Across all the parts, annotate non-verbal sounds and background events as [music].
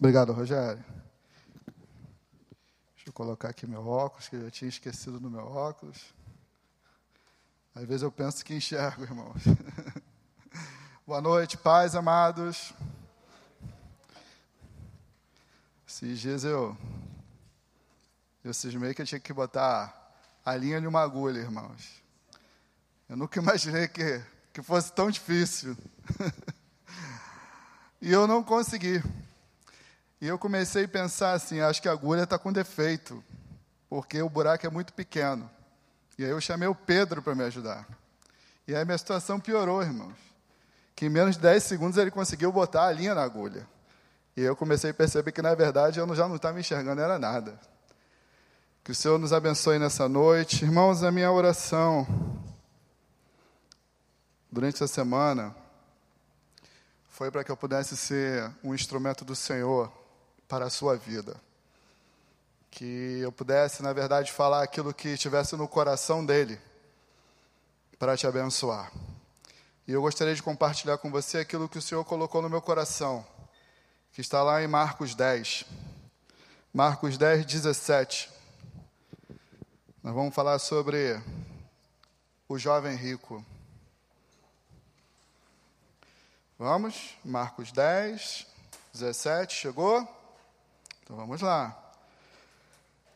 Obrigado, Rogério. Deixa eu colocar aqui meu óculos, que eu já tinha esquecido do meu óculos. Às vezes eu penso que enxergo, irmãos. [laughs] Boa noite, paz, amados. Esses dias eu, eu cismei que eu tinha que botar a linha de uma agulha, irmãos. Eu nunca [laughs] imaginei que, que fosse tão difícil. [laughs] e eu não consegui. E eu comecei a pensar assim: acho que a agulha está com defeito, porque o buraco é muito pequeno. E aí eu chamei o Pedro para me ajudar. E aí minha situação piorou, irmãos. Que em menos de 10 segundos ele conseguiu botar a linha na agulha. E eu comecei a perceber que, na verdade, eu já não estava enxergando era nada. Que o Senhor nos abençoe nessa noite. Irmãos, a minha oração durante essa semana foi para que eu pudesse ser um instrumento do Senhor para a sua vida. Que eu pudesse, na verdade, falar aquilo que estivesse no coração dele para te abençoar. E eu gostaria de compartilhar com você aquilo que o Senhor colocou no meu coração, que está lá em Marcos 10. Marcos 10, 17. Nós vamos falar sobre o jovem rico. Vamos, Marcos 10, 17, chegou? Então vamos lá.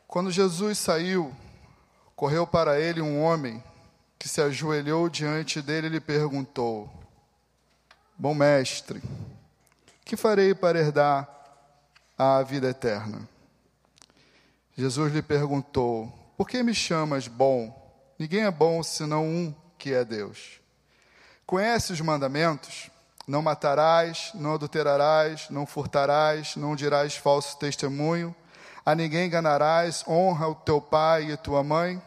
Quando Jesus saiu, correu para ele um homem que se ajoelhou diante dele e lhe perguntou: Bom mestre, que farei para herdar a vida eterna? Jesus lhe perguntou: Por que me chamas bom? Ninguém é bom senão um que é Deus. Conhece os mandamentos? Não matarás, não adulterarás, não furtarás, não dirás falso testemunho, a ninguém enganarás, honra o teu pai e tua mãe.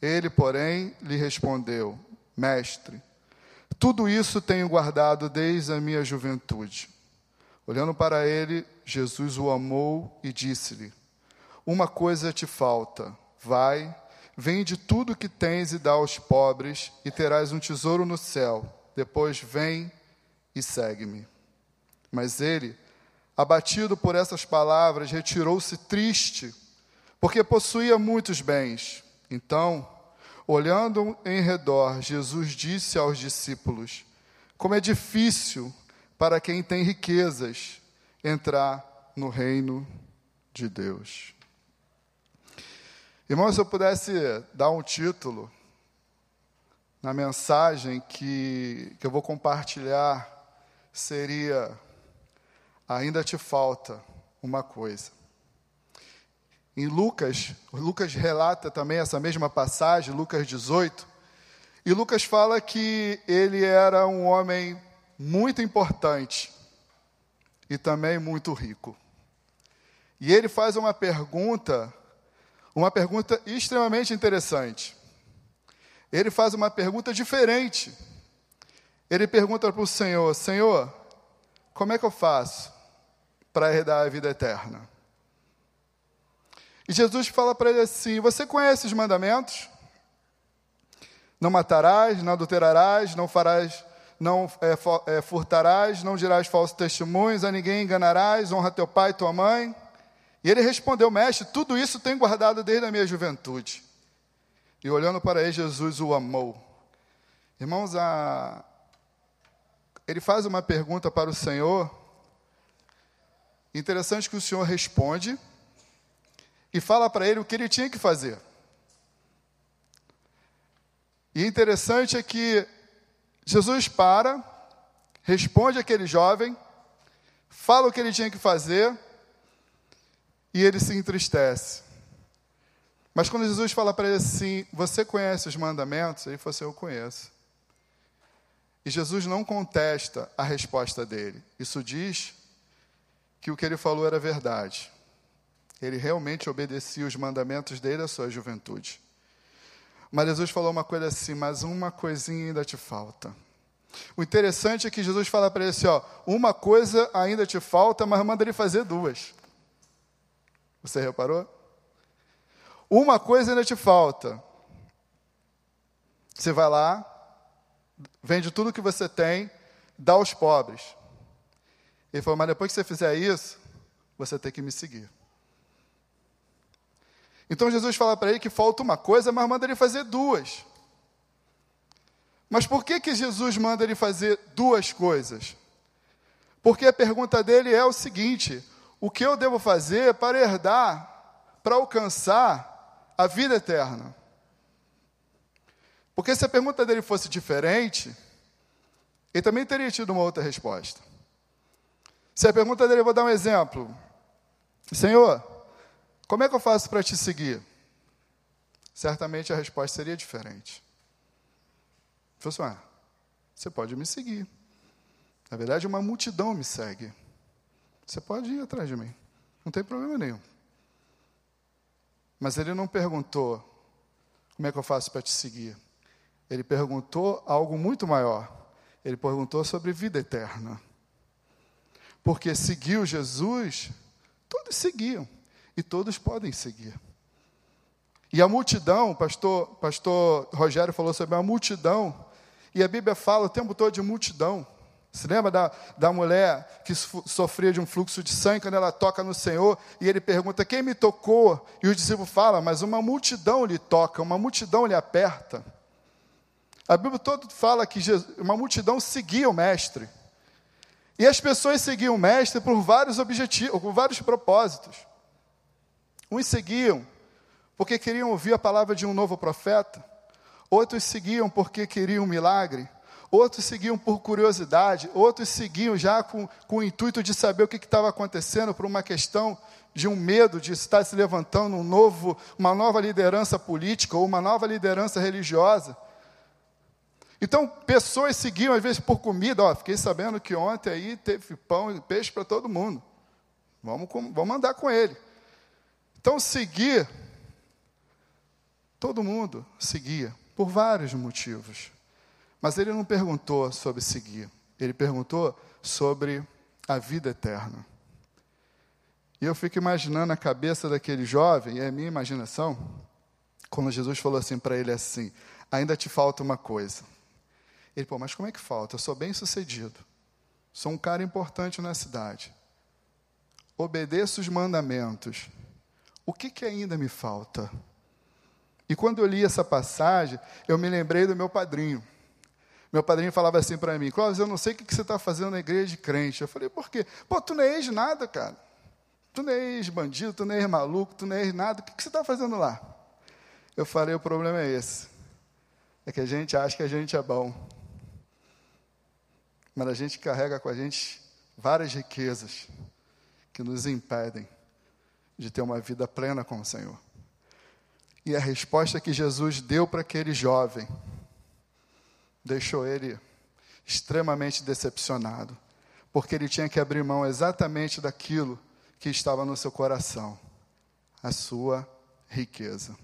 Ele, porém, lhe respondeu: Mestre, tudo isso tenho guardado desde a minha juventude. Olhando para ele, Jesus o amou e disse-lhe: Uma coisa te falta. Vai, vende tudo que tens e dá aos pobres, e terás um tesouro no céu. Depois vem e segue-me. Mas ele, abatido por essas palavras, retirou-se triste, porque possuía muitos bens. Então, olhando em redor, Jesus disse aos discípulos: Como é difícil para quem tem riquezas entrar no reino de Deus. Irmão, se eu pudesse dar um título na mensagem que, que eu vou compartilhar seria: ainda te falta uma coisa. Em Lucas, Lucas relata também essa mesma passagem, Lucas 18, e Lucas fala que ele era um homem muito importante e também muito rico. E ele faz uma pergunta, uma pergunta extremamente interessante. Ele faz uma pergunta diferente ele pergunta para o Senhor: Senhor, como é que eu faço para herdar a vida eterna? E Jesus fala para ele assim: Você conhece os mandamentos? Não matarás, não adulterarás, não farás, não é, é, furtarás, não dirás falsos testemunhos, a ninguém enganarás, honra teu pai e tua mãe. E ele respondeu: Mestre, tudo isso tenho guardado desde a minha juventude. E olhando para ele, Jesus o amou. Irmãos, a, ele faz uma pergunta para o Senhor. Interessante que o Senhor responde e fala para ele o que ele tinha que fazer. E interessante é que Jesus para, responde aquele jovem, fala o que ele tinha que fazer e ele se entristece. Mas quando Jesus fala para ele assim: Você conhece os mandamentos? Ele fala assim: Eu conheço. E Jesus não contesta a resposta dele. Isso diz que o que ele falou era verdade. Ele realmente obedecia os mandamentos dele à sua juventude. Mas Jesus falou uma coisa assim: mas uma coisinha ainda te falta. O interessante é que Jesus fala para ele assim: ó, uma coisa ainda te falta, mas manda ele fazer duas. Você reparou? Uma coisa ainda te falta. Você vai lá, vende tudo que você tem, dá aos pobres. Ele falou: Mas depois que você fizer isso, você tem que me seguir. Então Jesus fala para ele que falta uma coisa, mas manda ele fazer duas. Mas por que, que Jesus manda ele fazer duas coisas? Porque a pergunta dele é o seguinte: o que eu devo fazer para herdar, para alcançar a vida eterna? Porque se a pergunta dele fosse diferente, ele também teria tido uma outra resposta. Se a pergunta dele, vou dar um exemplo: Senhor, como é que eu faço para te seguir? Certamente a resposta seria diferente. Falei assim, ah, você pode me seguir. Na verdade, uma multidão me segue. Você pode ir atrás de mim. Não tem problema nenhum. Mas ele não perguntou como é que eu faço para te seguir. Ele perguntou algo muito maior. Ele perguntou sobre vida eterna. Porque seguiu Jesus, todos seguiam e todos podem seguir. E a multidão, pastor, pastor Rogério falou sobre a multidão, e a Bíblia fala o tempo todo de multidão. Se lembra da, da mulher que sofria de um fluxo de sangue quando ela toca no Senhor e ele pergunta: Quem me tocou? E o discípulo fala: Mas uma multidão lhe toca, uma multidão lhe aperta. A Bíblia toda fala que uma multidão seguia o Mestre. E as pessoas seguiam o Mestre por vários objetivos, por vários propósitos. Uns seguiam porque queriam ouvir a palavra de um novo profeta, outros seguiam porque queriam um milagre, outros seguiam por curiosidade, outros seguiam já com, com o intuito de saber o que estava acontecendo por uma questão de um medo de estar se levantando um novo, uma nova liderança política ou uma nova liderança religiosa. Então, pessoas seguiam às vezes por comida. Ó, fiquei sabendo que ontem aí teve pão e peixe para todo mundo. Vamos, vamos andar com ele. Então, seguir, todo mundo seguia, por vários motivos. Mas ele não perguntou sobre seguir, ele perguntou sobre a vida eterna. E eu fico imaginando a cabeça daquele jovem, e é a minha imaginação, quando Jesus falou assim para ele assim: ainda te falta uma coisa. Ele, pô, mas como é que falta? Eu sou bem sucedido, sou um cara importante na cidade, obedeço os mandamentos, o que, que ainda me falta? E quando eu li essa passagem, eu me lembrei do meu padrinho. Meu padrinho falava assim para mim, Cláudio, eu não sei o que, que você está fazendo na igreja de crente. Eu falei, por quê? Pô, tu não é ex nada, cara. Tu não é ex-bandido, tu não é ex-maluco, tu não é ex-nada. O que, que você está fazendo lá? Eu falei, o problema é esse. É que a gente acha que a gente é bom. Mas a gente carrega com a gente várias riquezas que nos impedem de ter uma vida plena com o Senhor. E a resposta que Jesus deu para aquele jovem deixou ele extremamente decepcionado, porque ele tinha que abrir mão exatamente daquilo que estava no seu coração, a sua riqueza.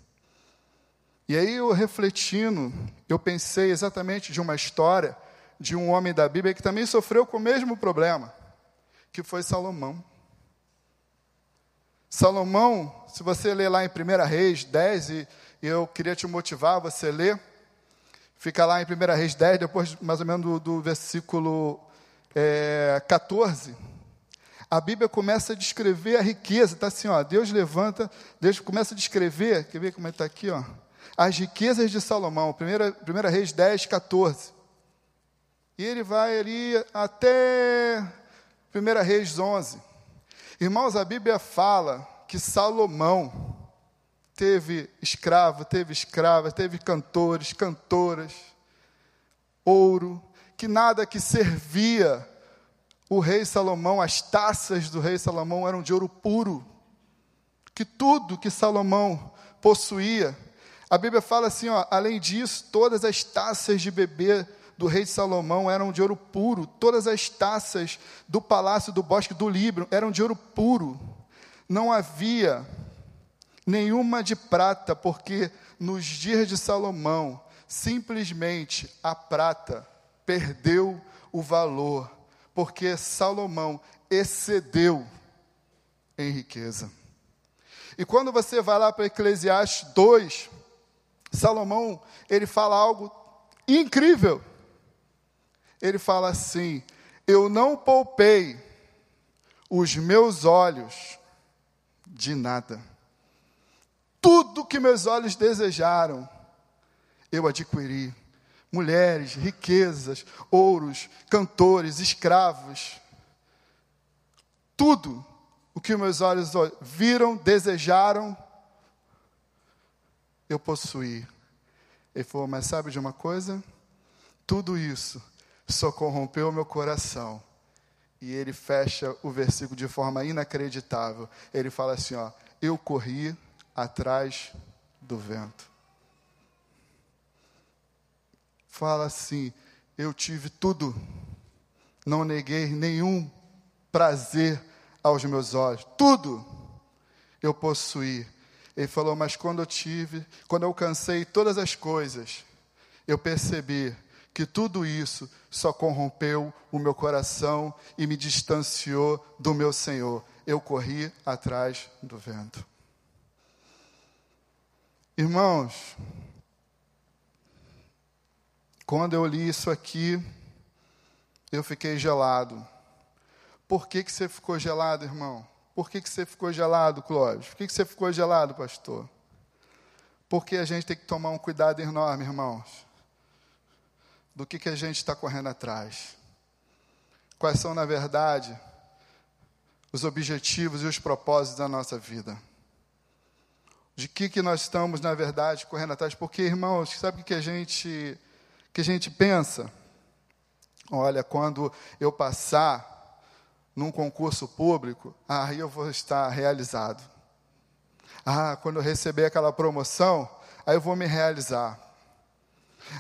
E aí eu refletindo, eu pensei exatamente de uma história de um homem da Bíblia que também sofreu com o mesmo problema, que foi Salomão. Salomão, se você ler lá em 1 Reis 10, e eu queria te motivar, você ler, fica lá em 1 Reis 10, depois mais ou menos do, do versículo é, 14. A Bíblia começa a descrever a riqueza, está assim, ó, Deus levanta, Deus começa a descrever, quer ver como está aqui, ó, as riquezas de Salomão, 1 Reis 10, 14. E ele vai ali até 1 Reis 11. Irmãos, a Bíblia fala que Salomão teve escravo, teve escrava, teve cantores, cantoras, ouro, que nada que servia o rei Salomão, as taças do rei Salomão eram de ouro puro, que tudo que Salomão possuía, a Bíblia fala assim, ó, além disso, todas as taças de beber do rei Salomão eram de ouro puro, todas as taças do palácio do bosque do Líbano eram de ouro puro. Não havia nenhuma de prata, porque nos dias de Salomão, simplesmente a prata perdeu o valor, porque Salomão excedeu em riqueza. E quando você vai lá para Eclesiastes 2, Salomão, ele fala algo incrível ele fala assim: Eu não poupei os meus olhos de nada. Tudo que meus olhos desejaram, eu adquiri. Mulheres, riquezas, ouros, cantores, escravos. Tudo o que meus olhos viram, desejaram, eu possuí. Ele falou, mas sabe de uma coisa? Tudo isso só corrompeu meu coração. E ele fecha o versículo de forma inacreditável. Ele fala assim: ó, eu corri atrás do vento. Fala assim: eu tive tudo, não neguei nenhum prazer aos meus olhos, tudo eu possuí. Ele falou, mas quando eu tive, quando eu alcancei todas as coisas, eu percebi que tudo isso só corrompeu o meu coração e me distanciou do meu Senhor. Eu corri atrás do vento. Irmãos, quando eu li isso aqui, eu fiquei gelado. Por que, que você ficou gelado, irmão? Por que, que você ficou gelado, Clóvis? Por que, que você ficou gelado, pastor? Porque a gente tem que tomar um cuidado enorme, irmãos do que, que a gente está correndo atrás. Quais são, na verdade, os objetivos e os propósitos da nossa vida. De que, que nós estamos, na verdade, correndo atrás. Porque, irmãos, sabe o que a gente, que a gente pensa? Olha, quando eu passar num concurso público, aí eu vou estar realizado. Ah, quando eu receber aquela promoção, aí eu vou me realizar.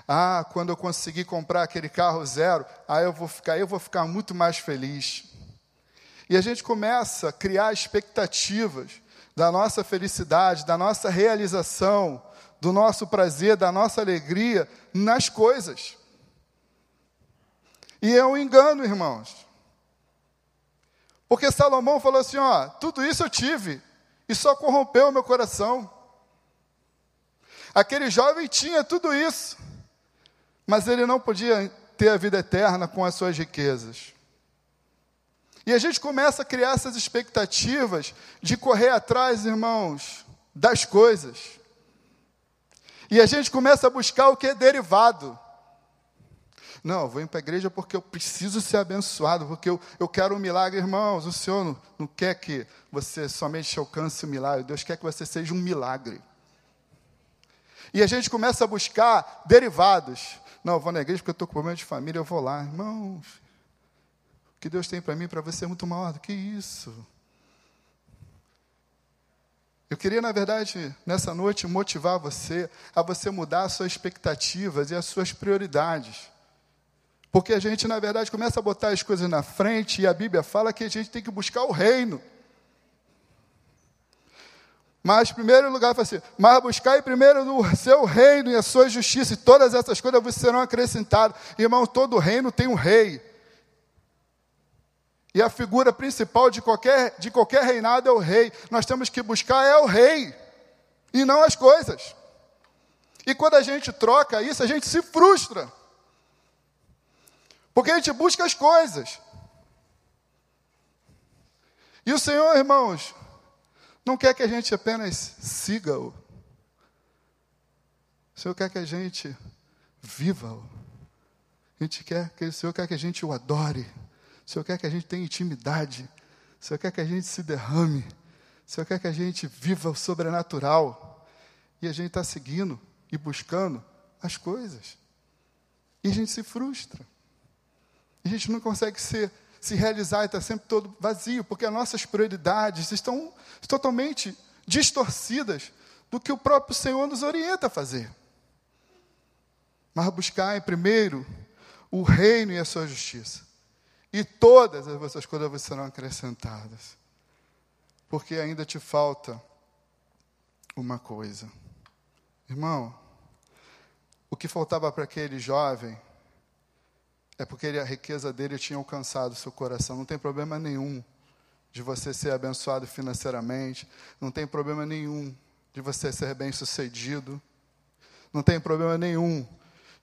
Ah, quando eu conseguir comprar aquele carro zero, aí eu vou ficar, eu vou ficar muito mais feliz. E a gente começa a criar expectativas da nossa felicidade, da nossa realização, do nosso prazer, da nossa alegria nas coisas. E é um engano, irmãos. Porque Salomão falou assim: ó, tudo isso eu tive, e só corrompeu o meu coração. Aquele jovem tinha tudo isso, mas ele não podia ter a vida eterna com as suas riquezas. E a gente começa a criar essas expectativas de correr atrás, irmãos, das coisas. E a gente começa a buscar o que é derivado. Não, eu vou ir para a igreja porque eu preciso ser abençoado, porque eu, eu quero um milagre, irmãos. O Senhor não, não quer que você somente alcance o milagre, Deus quer que você seja um milagre. E a gente começa a buscar derivados. Não, eu vou na igreja porque eu estou com problema de família, eu vou lá. Irmãos, o que Deus tem para mim, para você é muito maior do que isso. Eu queria, na verdade, nessa noite, motivar você a você mudar as suas expectativas e as suas prioridades. Porque a gente, na verdade, começa a botar as coisas na frente e a Bíblia fala que a gente tem que buscar o reino. Mas, em primeiro lugar, fala assim, mas buscai primeiro o seu reino e a sua justiça, e todas essas coisas vos serão acrescentadas. Irmão, todo reino tem um rei. E a figura principal de qualquer, de qualquer reinado é o rei. Nós temos que buscar é o rei, e não as coisas. E quando a gente troca isso, a gente se frustra. Porque a gente busca as coisas. E o Senhor, irmãos, não quer que a gente apenas siga-o. O Senhor quer que a gente viva-o. A gente quer que o Senhor quer que a gente o adore. O Senhor quer que a gente tenha intimidade. O Senhor quer que a gente se derrame. O Senhor quer que a gente viva o sobrenatural. E a gente está seguindo e buscando as coisas. E a gente se frustra. E a gente não consegue ser se realizar e está sempre todo vazio, porque as nossas prioridades estão totalmente distorcidas do que o próprio Senhor nos orienta a fazer. Mas buscar em primeiro o reino e a sua justiça. E todas as vossas coisas serão acrescentadas. Porque ainda te falta uma coisa. Irmão, o que faltava para aquele jovem é porque a riqueza dele tinha alcançado o seu coração. Não tem problema nenhum de você ser abençoado financeiramente, não tem problema nenhum de você ser bem-sucedido, não tem problema nenhum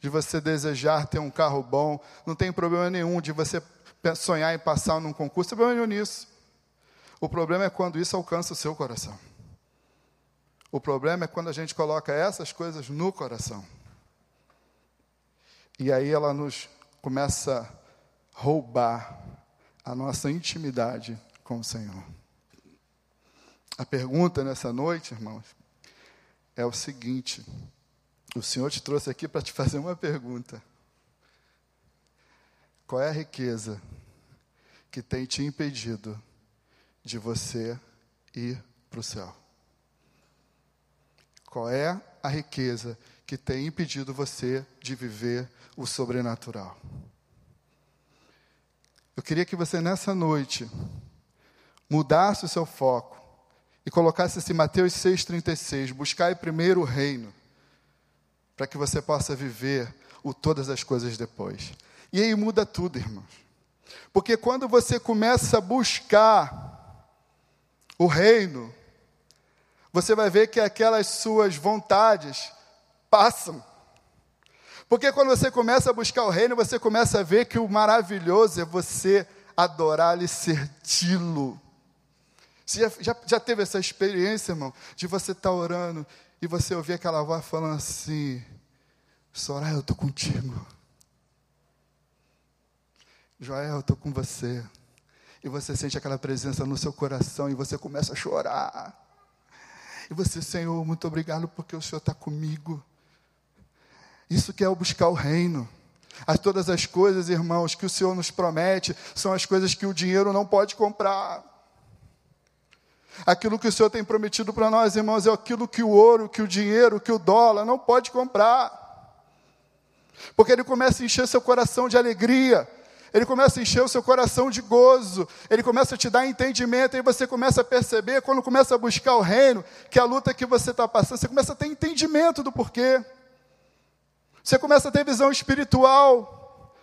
de você desejar ter um carro bom, não tem problema nenhum de você sonhar em passar num concurso, não tem problema nenhum nisso. O problema é quando isso alcança o seu coração. O problema é quando a gente coloca essas coisas no coração. E aí ela nos começa a roubar a nossa intimidade com o Senhor. A pergunta nessa noite, irmãos, é o seguinte: o Senhor te trouxe aqui para te fazer uma pergunta. Qual é a riqueza que tem te impedido de você ir para o céu? Qual é a riqueza que tem impedido você de viver o sobrenatural? Eu queria que você nessa noite mudasse o seu foco e colocasse esse Mateus 6,36, buscai primeiro o reino, para que você possa viver o todas as coisas depois. E aí muda tudo, irmãos. Porque quando você começa a buscar o reino, você vai ver que aquelas suas vontades passam. Porque quando você começa a buscar o reino, você começa a ver que o maravilhoso é você adorar e servi-lo. Você já, já, já, teve essa experiência, irmão, de você estar tá orando e você ouvir aquela voz falando assim: Soraya, eu estou contigo. Joel, eu estou com você. E você sente aquela presença no seu coração e você começa a chorar. E você, Senhor, muito obrigado porque o Senhor está comigo. Isso que é o buscar o reino. As, todas as coisas, irmãos, que o Senhor nos promete são as coisas que o dinheiro não pode comprar. Aquilo que o Senhor tem prometido para nós, irmãos, é aquilo que o ouro, que o dinheiro, que o dólar não pode comprar. Porque ele começa a encher seu coração de alegria, ele começa a encher o seu coração de gozo, ele começa a te dar entendimento, e você começa a perceber, quando começa a buscar o reino, que a luta que você está passando, você começa a ter entendimento do porquê. Você começa a ter visão espiritual,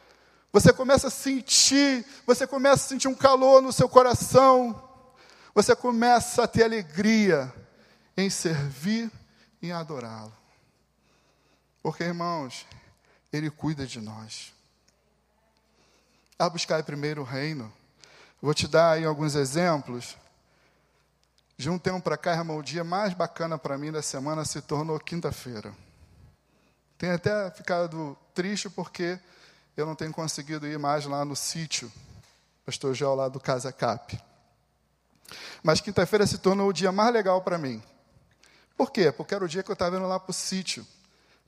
você começa a sentir, você começa a sentir um calor no seu coração, você começa a ter alegria em servir e adorá-lo. Porque, irmãos, Ele cuida de nós. A buscar primeiro o reino. Vou te dar aí alguns exemplos. De um tempo para cá, irmão, o dia mais bacana para mim da semana se tornou quinta-feira. Tenho até ficado triste porque eu não tenho conseguido ir mais lá no sítio, pastor Gel, lá do Casa Cap. Mas quinta-feira se tornou o dia mais legal para mim. Por quê? Porque era o dia que eu estava indo lá para o sítio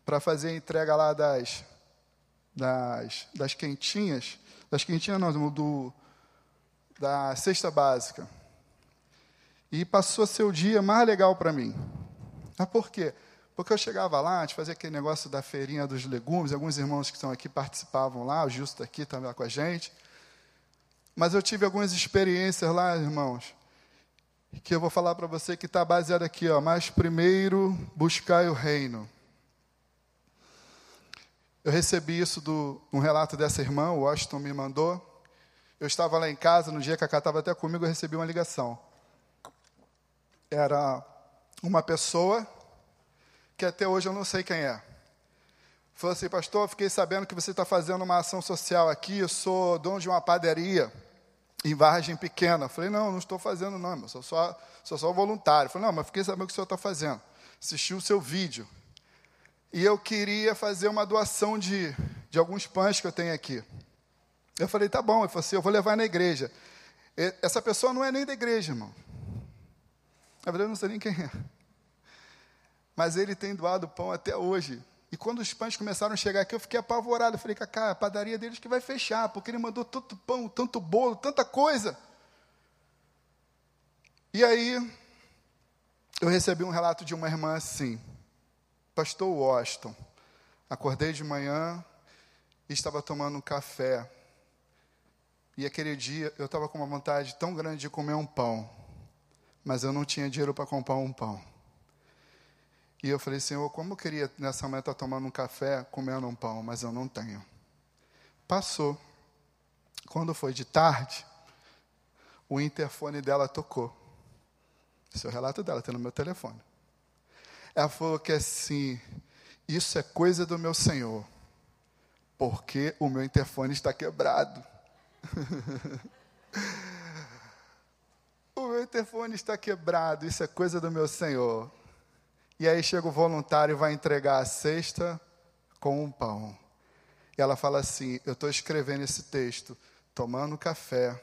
para fazer a entrega lá das, das, das quentinhas. Das quentinhas não, do, da cesta básica. E passou a ser o dia mais legal para mim. Mas por quê? Porque eu chegava lá, a gente fazia aquele negócio da feirinha dos legumes, alguns irmãos que estão aqui participavam lá, o Justo aqui também com a gente. Mas eu tive algumas experiências lá, irmãos, que eu vou falar para você que está baseado aqui, ó. Mas primeiro buscai o reino. Eu recebi isso do um relato dessa irmã, o Washington me mandou. Eu estava lá em casa, no dia que a Cá estava até comigo, eu recebi uma ligação. Era uma pessoa que até hoje eu não sei quem é. Falou assim, pastor, fiquei sabendo que você está fazendo uma ação social aqui, eu sou dono de uma padaria em Vargem Pequena. Falei, não, não estou fazendo não, eu sou só, sou só voluntário. Falei, não, mas fiquei sabendo o que o senhor está fazendo. Assisti o seu vídeo. E eu queria fazer uma doação de, de alguns pães que eu tenho aqui. Eu falei, tá bom. Ele falou assim, eu vou levar na igreja. Essa pessoa não é nem da igreja, irmão. Na verdade, eu não sei nem quem é. Mas ele tem doado pão até hoje. E quando os pães começaram a chegar aqui, eu fiquei apavorado. Eu falei, Cacá, a padaria deles que vai fechar, porque ele mandou tanto pão, tanto bolo, tanta coisa. E aí, eu recebi um relato de uma irmã assim, Pastor Washington, acordei de manhã e estava tomando um café. E aquele dia eu estava com uma vontade tão grande de comer um pão, mas eu não tinha dinheiro para comprar um pão. E eu falei, Senhor, como eu queria nessa manhã estar tomando um café, comendo um pão, mas eu não tenho. Passou. Quando foi de tarde, o interfone dela tocou. Esse é o relato dela, tem no meu telefone. Ela falou que assim, isso é coisa do meu Senhor, porque o meu interfone está quebrado. [laughs] o meu interfone está quebrado, isso é coisa do meu Senhor. E aí chega o voluntário e vai entregar a cesta com um pão. E ela fala assim: Eu estou escrevendo esse texto, tomando café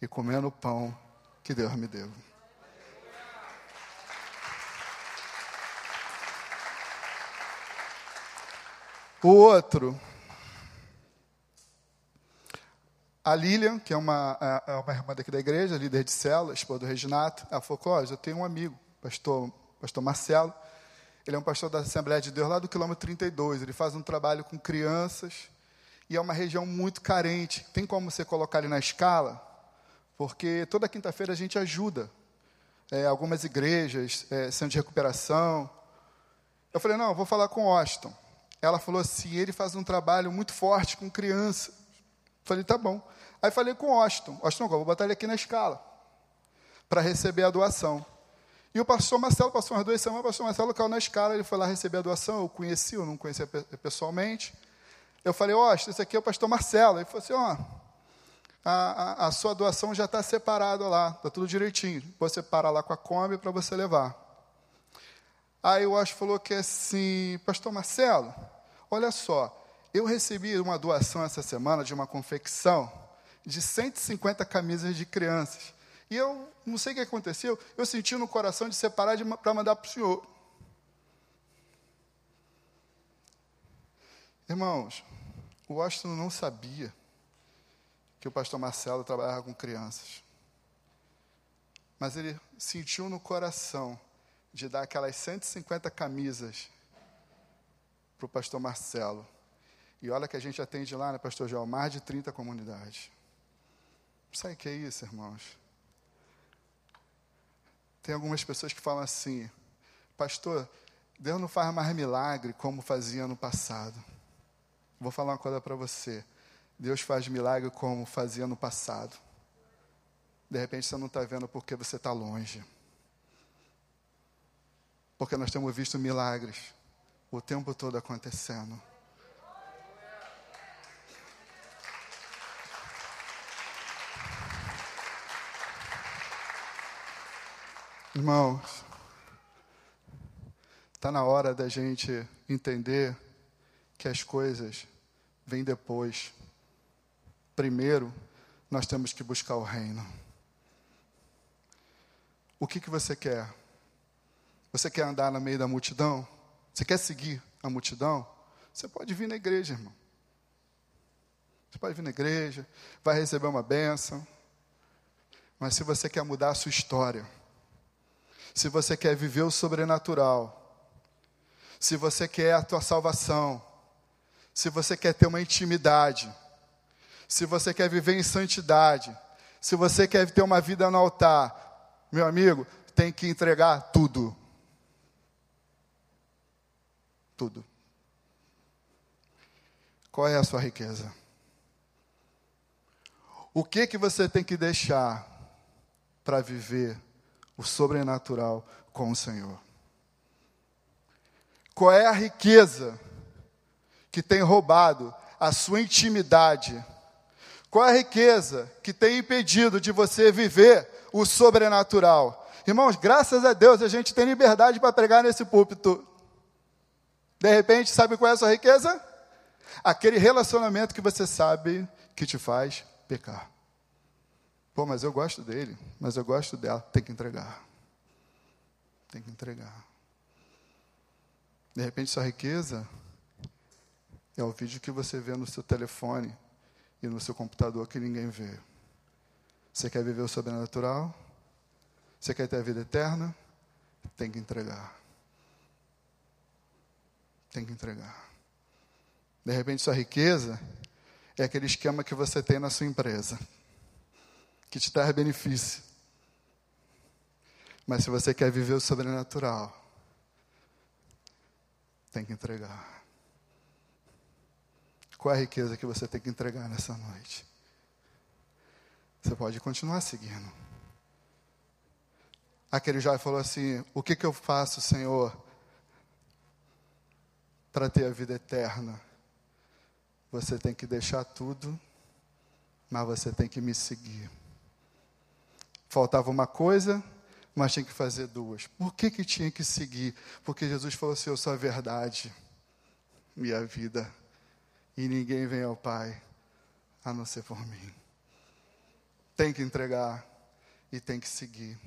e comendo o pão que Deus me deu. O outro, a Lilian, que é uma, é, uma irmã daqui da igreja, líder de célula, esposa do Reginato, ela falou: oh, eu tenho um amigo, pastor, pastor Marcelo, ele é um pastor da Assembleia de Deus lá do quilômetro 32. Ele faz um trabalho com crianças e é uma região muito carente. Tem como você colocar ele na escala? Porque toda quinta-feira a gente ajuda é, algumas igrejas, é, centro de recuperação. Eu falei, não, eu vou falar com o Austin. Ela falou assim, ele faz um trabalho muito forte com criança. Falei, tá bom. Aí falei com o Austin. Austin, eu vou botar ele aqui na escala para receber a doação. E o pastor Marcelo passou umas duas semanas, o pastor Marcelo caiu na escala, ele foi lá receber a doação, eu conheci, eu não conhecia pessoalmente. Eu falei, ó, oh, esse aqui é o pastor Marcelo. Ele falou assim, ó, oh, a, a, a, sua doação já está separada lá, está tudo direitinho. Você para lá com a Kombi para você levar. Aí o Acho falou que é assim, pastor Marcelo, olha só, eu recebi uma doação essa semana de uma confecção de 150 camisas de crianças. E eu não sei o que aconteceu, eu senti no coração de separar para mandar para o senhor. Irmãos, o Washington não sabia que o pastor Marcelo trabalhava com crianças. Mas ele sentiu no coração de dar aquelas 150 camisas para o pastor Marcelo. E olha que a gente atende lá, né, pastor João, mais de 30 comunidades. Sabe o que é isso, irmãos? Tem algumas pessoas que falam assim, pastor, Deus não faz mais milagre como fazia no passado. Vou falar uma coisa para você. Deus faz milagre como fazia no passado. De repente você não está vendo porque você está longe. Porque nós temos visto milagres o tempo todo acontecendo. Irmãos, está na hora da gente entender que as coisas vêm depois. Primeiro, nós temos que buscar o reino. O que, que você quer? Você quer andar no meio da multidão? Você quer seguir a multidão? Você pode vir na igreja, irmão. Você pode vir na igreja, vai receber uma bênção. Mas se você quer mudar a sua história, se você quer viver o sobrenatural, se você quer a tua salvação, se você quer ter uma intimidade, se você quer viver em santidade, se você quer ter uma vida no altar, meu amigo, tem que entregar tudo. Tudo. Qual é a sua riqueza? O que que você tem que deixar para viver o sobrenatural com o Senhor. Qual é a riqueza que tem roubado a sua intimidade? Qual é a riqueza que tem impedido de você viver o sobrenatural? Irmãos, graças a Deus a gente tem liberdade para pregar nesse púlpito. De repente, sabe qual é a sua riqueza? Aquele relacionamento que você sabe que te faz pecar. Pô, mas eu gosto dele, mas eu gosto dela. Tem que entregar. Tem que entregar. De repente, sua riqueza é o vídeo que você vê no seu telefone e no seu computador que ninguém vê. Você quer viver o sobrenatural? Você quer ter a vida eterna? Tem que entregar. Tem que entregar. De repente, sua riqueza é aquele esquema que você tem na sua empresa que te traz benefício. Mas se você quer viver o sobrenatural, tem que entregar. Qual é a riqueza que você tem que entregar nessa noite? Você pode continuar seguindo. Aquele jovem falou assim: O que, que eu faço, Senhor, para ter a vida eterna? Você tem que deixar tudo, mas você tem que me seguir. Faltava uma coisa, mas tinha que fazer duas. Por que, que tinha que seguir? Porque Jesus falou assim: Eu sou a verdade e a vida, e ninguém vem ao Pai a não ser por mim. Tem que entregar e tem que seguir.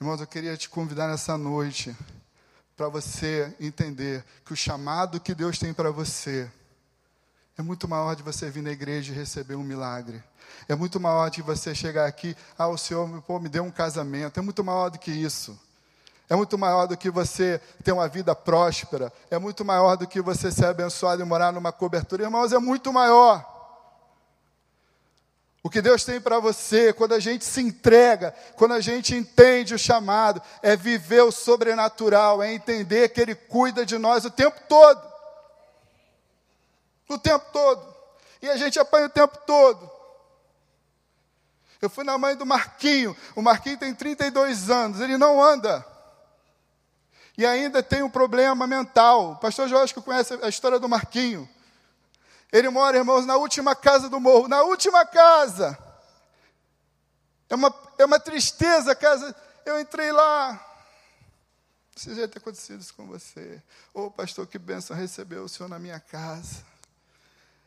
Irmãos, eu queria te convidar nessa noite para você entender que o chamado que Deus tem para você é muito maior de você vir na igreja e receber um milagre. É muito maior de você chegar aqui, ah, o Senhor pô, me deu um casamento. É muito maior do que isso. É muito maior do que você ter uma vida próspera. É muito maior do que você ser abençoado e morar numa cobertura. Irmãos, é muito maior. O que Deus tem para você, quando a gente se entrega, quando a gente entende o chamado, é viver o sobrenatural, é entender que Ele cuida de nós o tempo todo. O tempo todo. E a gente apanha o tempo todo. Eu fui na mãe do Marquinho. O Marquinho tem 32 anos, ele não anda. E ainda tem um problema mental. O pastor Jorge que conhece a história do Marquinho. Ele mora, irmãos, na última casa do morro, na última casa. É uma, é uma tristeza a casa. Eu entrei lá. Já ter acontecido isso com você. Ô oh, pastor, que bênção recebeu o senhor na minha casa.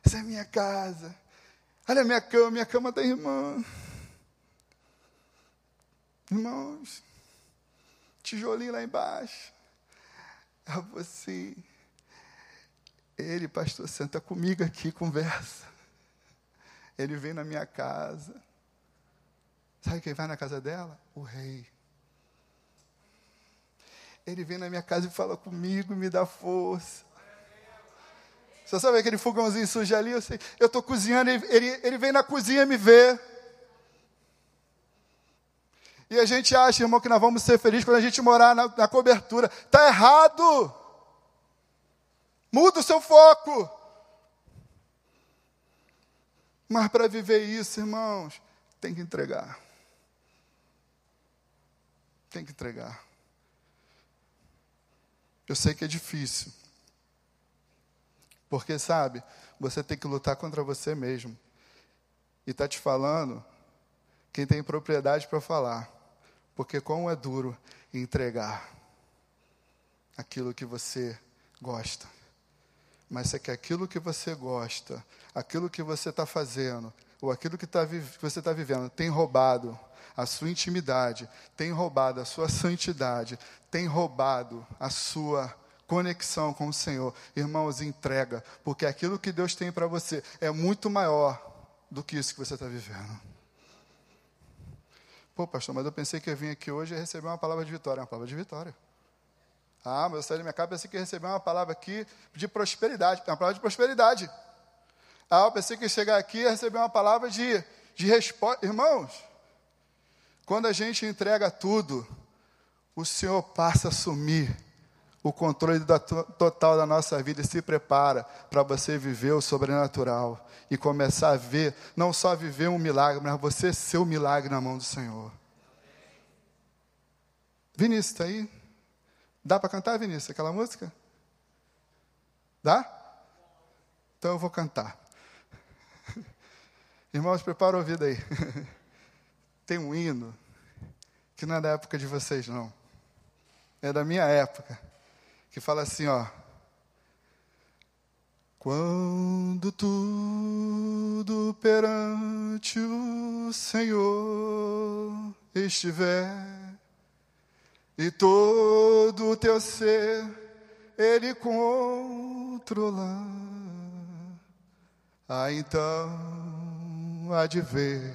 Essa é a minha casa. Olha a minha cama, minha cama da irmã. Irmãos, tijolinho lá embaixo. Vou assim, ele, pastor, senta comigo aqui, conversa. Ele vem na minha casa. Sabe quem vai na casa dela? O rei. Ele vem na minha casa e fala comigo, me dá força. Você sabe aquele fogãozinho sujo ali? Eu estou cozinhando, ele, ele, ele vem na cozinha me ver. E a gente acha, irmão, que nós vamos ser felizes quando a gente morar na, na cobertura. Está errado. Muda o seu foco. Mas para viver isso, irmãos, tem que entregar. Tem que entregar. Eu sei que é difícil. Porque, sabe, você tem que lutar contra você mesmo. E está te falando quem tem propriedade para falar. Porque como é duro entregar aquilo que você gosta mas é que aquilo que você gosta, aquilo que você está fazendo, ou aquilo que, tá, que você está vivendo, tem roubado a sua intimidade, tem roubado a sua santidade, tem roubado a sua conexão com o Senhor. Irmãos, entrega, porque aquilo que Deus tem para você é muito maior do que isso que você está vivendo. Pô, pastor, mas eu pensei que eu vim aqui hoje e receber uma palavra de vitória. Uma palavra de vitória. Ah, mas eu saí da minha casa pensei que ia receber uma palavra aqui de prosperidade. Uma palavra de prosperidade. Ah, eu pensei que ia chegar aqui e receber uma palavra de, de resposta. Irmãos, quando a gente entrega tudo, o Senhor passa a assumir o controle da, total da nossa vida e se prepara para você viver o sobrenatural e começar a ver, não só viver um milagre, mas você ser o milagre na mão do Senhor. Vinícius, está aí? Dá para cantar, Vinícius, aquela música? Dá? Então eu vou cantar. [laughs] Irmãos, prepara o ouvido aí. [laughs] Tem um hino que não é da época de vocês, não. É da minha época. Que fala assim, ó. Quando tudo perante o Senhor estiver e todo o teu ser Ele controlar. Ah, então há de ver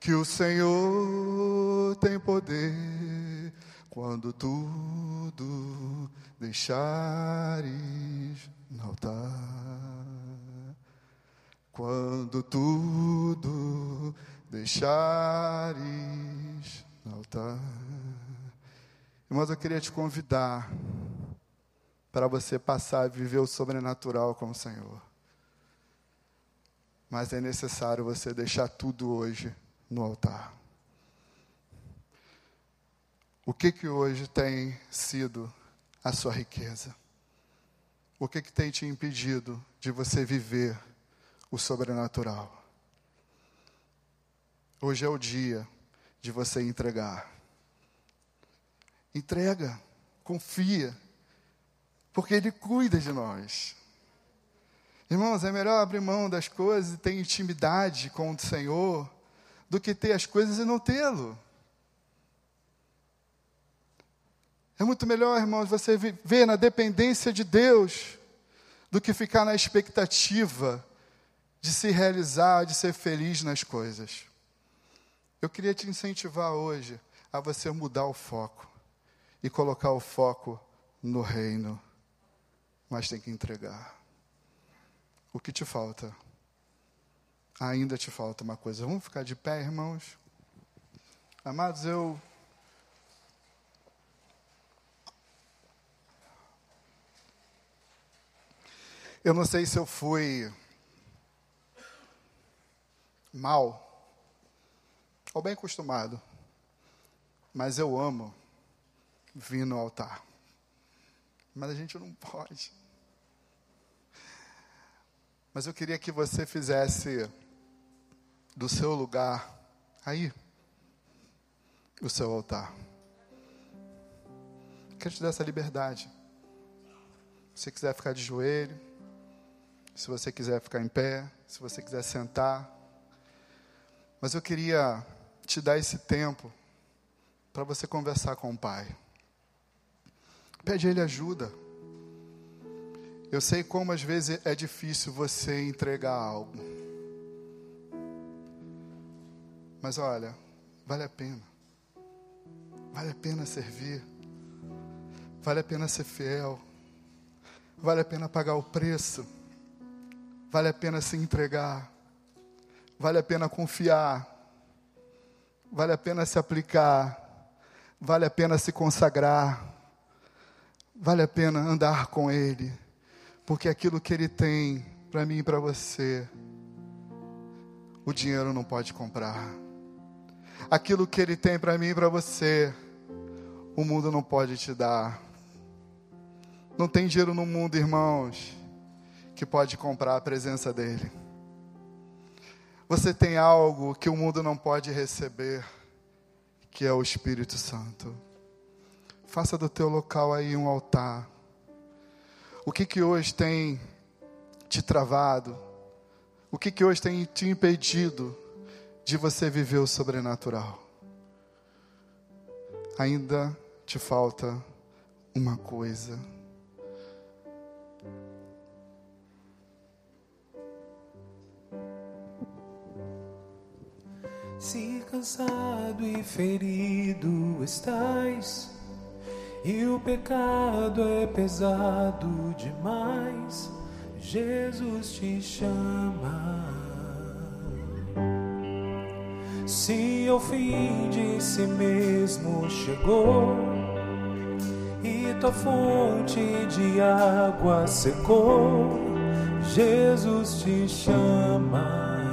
que o Senhor tem poder quando tudo deixares no altar. Quando tudo deixares no altar. Irmãos, eu queria te convidar para você passar a viver o sobrenatural com o Senhor. Mas é necessário você deixar tudo hoje no altar. O que que hoje tem sido a sua riqueza? O que que tem te impedido de você viver o sobrenatural? Hoje é o dia de você entregar. Entrega, confia, porque Ele cuida de nós. Irmãos, é melhor abrir mão das coisas e ter intimidade com o Senhor do que ter as coisas e não tê-lo. É muito melhor, irmãos, você viver na dependência de Deus do que ficar na expectativa de se realizar, de ser feliz nas coisas. Eu queria te incentivar hoje a você mudar o foco e colocar o foco no reino, mas tem que entregar. O que te falta? Ainda te falta uma coisa. Vamos ficar de pé, irmãos? Amados, eu Eu não sei se eu fui mal ou bem acostumado, mas eu amo vir no altar. Mas a gente não pode. Mas eu queria que você fizesse do seu lugar aí o seu altar. Quero te dar essa liberdade. Se você quiser ficar de joelho, se você quiser ficar em pé, se você quiser sentar. Mas eu queria te dar esse tempo para você conversar com o Pai. Pede a Ele ajuda. Eu sei como às vezes é difícil você entregar algo. Mas olha, vale a pena. Vale a pena servir. Vale a pena ser fiel. Vale a pena pagar o preço. Vale a pena se entregar. Vale a pena confiar. Vale a pena se aplicar. Vale a pena se consagrar. Vale a pena andar com Ele. Porque aquilo que Ele tem para mim e para você, o dinheiro não pode comprar. Aquilo que Ele tem para mim e para você, o mundo não pode te dar. Não tem dinheiro no mundo, irmãos que pode comprar a presença dEle. Você tem algo que o mundo não pode receber, que é o Espírito Santo. Faça do teu local aí um altar. O que que hoje tem te travado? O que que hoje tem te impedido de você viver o sobrenatural? Ainda te falta uma coisa. Se cansado e ferido estás, e o pecado é pesado demais, Jesus te chama. Se ao fim de si mesmo chegou, e tua fonte de água secou, Jesus te chama.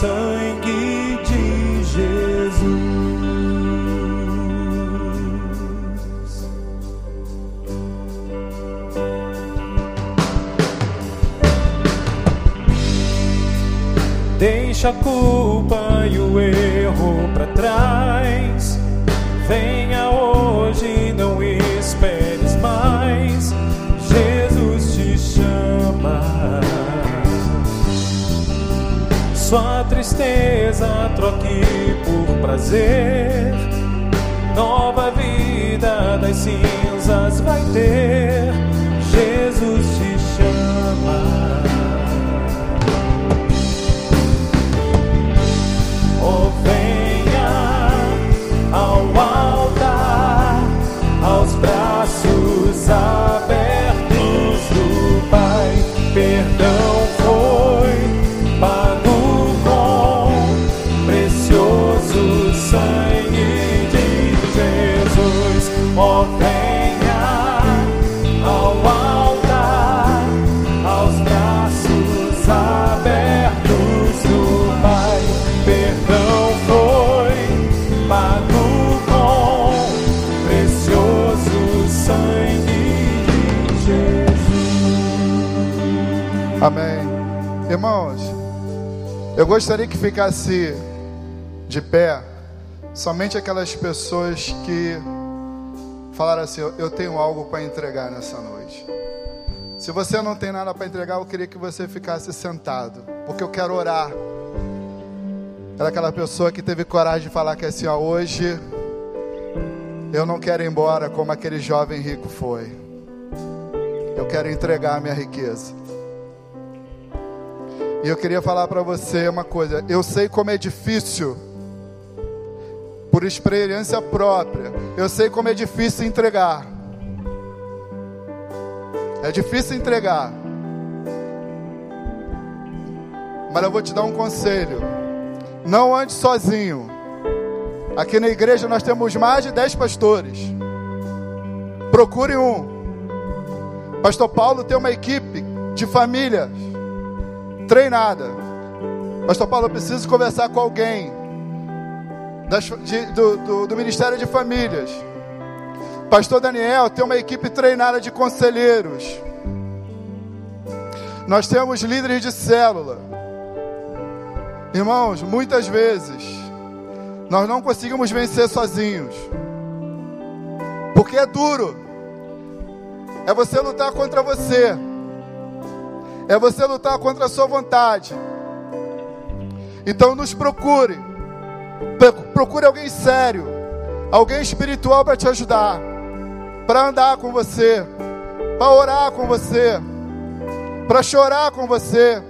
Sangue de Jesus. Deixa a culpa e o erro para trás. Venha hoje, Sua tristeza troque por prazer. Nova vida das cinzas vai ter. Jesus gostaria que ficasse de pé somente aquelas pessoas que falaram assim: Eu tenho algo para entregar nessa noite. Se você não tem nada para entregar, eu queria que você ficasse sentado, porque eu quero orar. Era aquela pessoa que teve coragem de falar que assim, ó, hoje eu não quero ir embora como aquele jovem rico foi. Eu quero entregar a minha riqueza. E eu queria falar para você uma coisa. Eu sei como é difícil, por experiência própria, eu sei como é difícil entregar. É difícil entregar. Mas eu vou te dar um conselho. Não ande sozinho. Aqui na igreja nós temos mais de 10 pastores. Procure um. Pastor Paulo tem uma equipe de famílias treinada. Pastor Paulo, eu preciso conversar com alguém das, de, do, do, do Ministério de Famílias. Pastor Daniel tem uma equipe treinada de conselheiros. Nós temos líderes de célula. Irmãos, muitas vezes nós não conseguimos vencer sozinhos. Porque é duro. É você lutar contra você. É você lutar contra a sua vontade. Então nos procure. Procure alguém sério, alguém espiritual para te ajudar para andar com você, para orar com você, para chorar com você.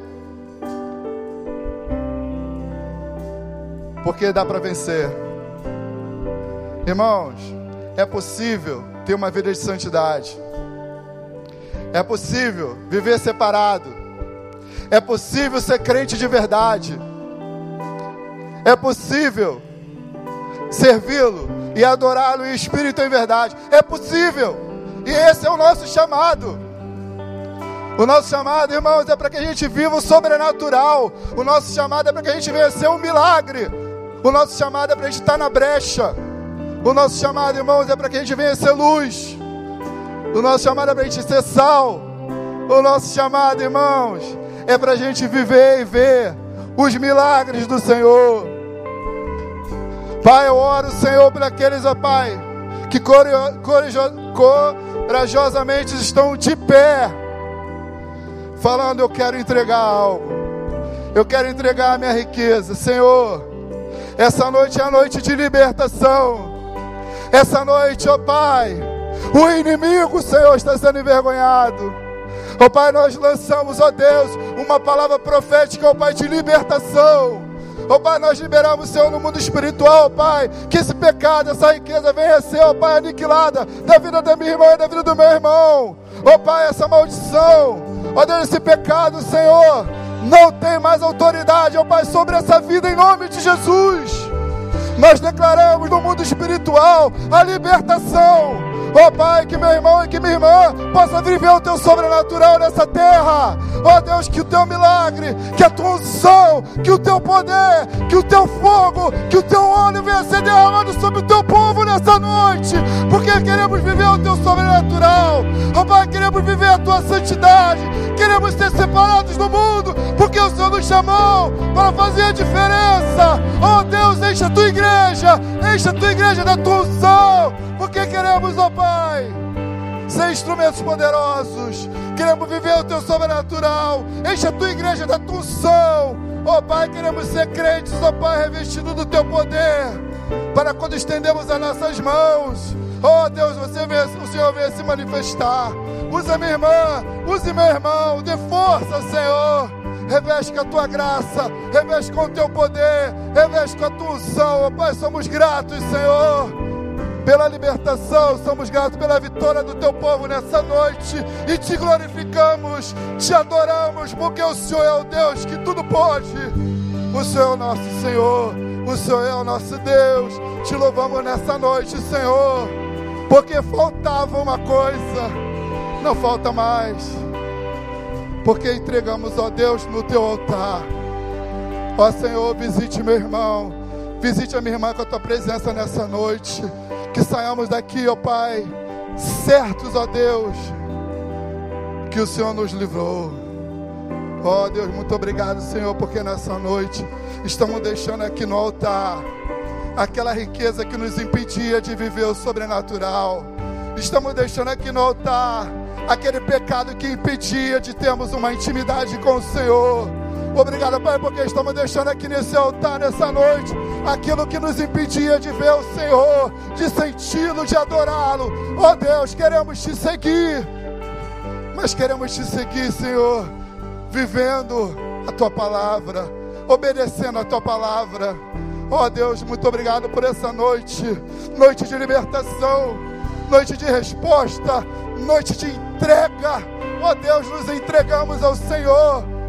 Porque dá para vencer. Irmãos, é possível ter uma vida de santidade. É possível viver separado. É possível ser crente de verdade. É possível servi-lo e adorá-lo em espírito e em verdade. É possível. E esse é o nosso chamado. O nosso chamado, irmãos, é para que a gente viva o sobrenatural. O nosso chamado é para que a gente venha um milagre. O nosso chamado é para a gente estar na brecha. O nosso chamado, irmãos, é para que a gente venha ser luz. O nosso chamado é para a gente ser sal. O nosso chamado, irmãos, é para a gente viver e ver os milagres do Senhor. Pai, eu oro, Senhor, por aqueles, ó Pai, que corajosamente estão de pé, falando: Eu quero entregar algo, eu quero entregar a minha riqueza, Senhor. Essa noite é a noite de libertação. Essa noite, ó Pai, o inimigo, Senhor, está sendo envergonhado. Ó Pai, nós lançamos, ó Deus, uma palavra profética, ó Pai, de libertação Ó oh, Pai, nós liberamos, Senhor, no mundo espiritual, Pai, que esse pecado, essa riqueza venha ser, ó oh, Pai, aniquilada da vida da minha irmã e da vida do meu irmão. Ó oh, Pai, essa maldição, ó Deus, esse pecado, Senhor, não tem mais autoridade, ó Pai, sobre essa vida em nome de Jesus. Nós declaramos no mundo espiritual a libertação Ó oh, Pai, que meu irmão e que minha irmã possa viver o teu sobrenatural nessa terra. Ó oh, Deus, que o teu milagre, que a tua unção, que o teu poder, que o teu fogo, que o teu óleo venha ser derramado sobre o teu povo nessa noite. Porque queremos viver o teu sobrenatural. Ó oh, Pai, queremos viver a tua santidade. Queremos ser separados do mundo. Porque o Senhor nos chamou para fazer a diferença. Ó Deus, enche a tua igreja. Enche a tua igreja da tua unção. Porque queremos, ó Pai, ser instrumentos poderosos. Queremos viver o teu sobrenatural. Enche a tua igreja da tua unção. Ó Pai, queremos ser crentes, ó Pai, revestidos do teu poder. Para quando estendemos as nossas mãos, ó Deus, você vê, o Senhor venha se manifestar. Usa minha irmã, use meu irmão, dê força, Senhor. Reveste com a tua graça, reveste com o teu poder, reveste com a tua unção, ó Pai, somos gratos, Senhor pela libertação, somos gratos pela vitória do teu povo nessa noite e te glorificamos, te adoramos, porque o Senhor é o Deus que tudo pode. O Senhor é o nosso Senhor, o Senhor é o nosso Deus. Te louvamos nessa noite, Senhor, porque faltava uma coisa, não falta mais, porque entregamos, ó Deus, no teu altar. Ó Senhor, visite meu irmão, visite a minha irmã com a tua presença nessa noite. Que saiamos daqui, ó Pai, certos, ó Deus, que o Senhor nos livrou. Oh Deus, muito obrigado, Senhor, porque nessa noite estamos deixando aqui no altar aquela riqueza que nos impedia de viver o sobrenatural. Estamos deixando aqui no altar aquele pecado que impedia de termos uma intimidade com o Senhor. Obrigado, Pai, porque estamos deixando aqui nesse altar, nessa noite, aquilo que nos impedia de ver o Senhor, de senti-lo, de adorá-lo. Oh Deus, queremos te seguir, mas queremos te seguir, Senhor, vivendo a tua palavra, obedecendo a tua palavra. Oh Deus, muito obrigado por essa noite, noite de libertação, noite de resposta, noite de entrega. Oh Deus, nos entregamos ao Senhor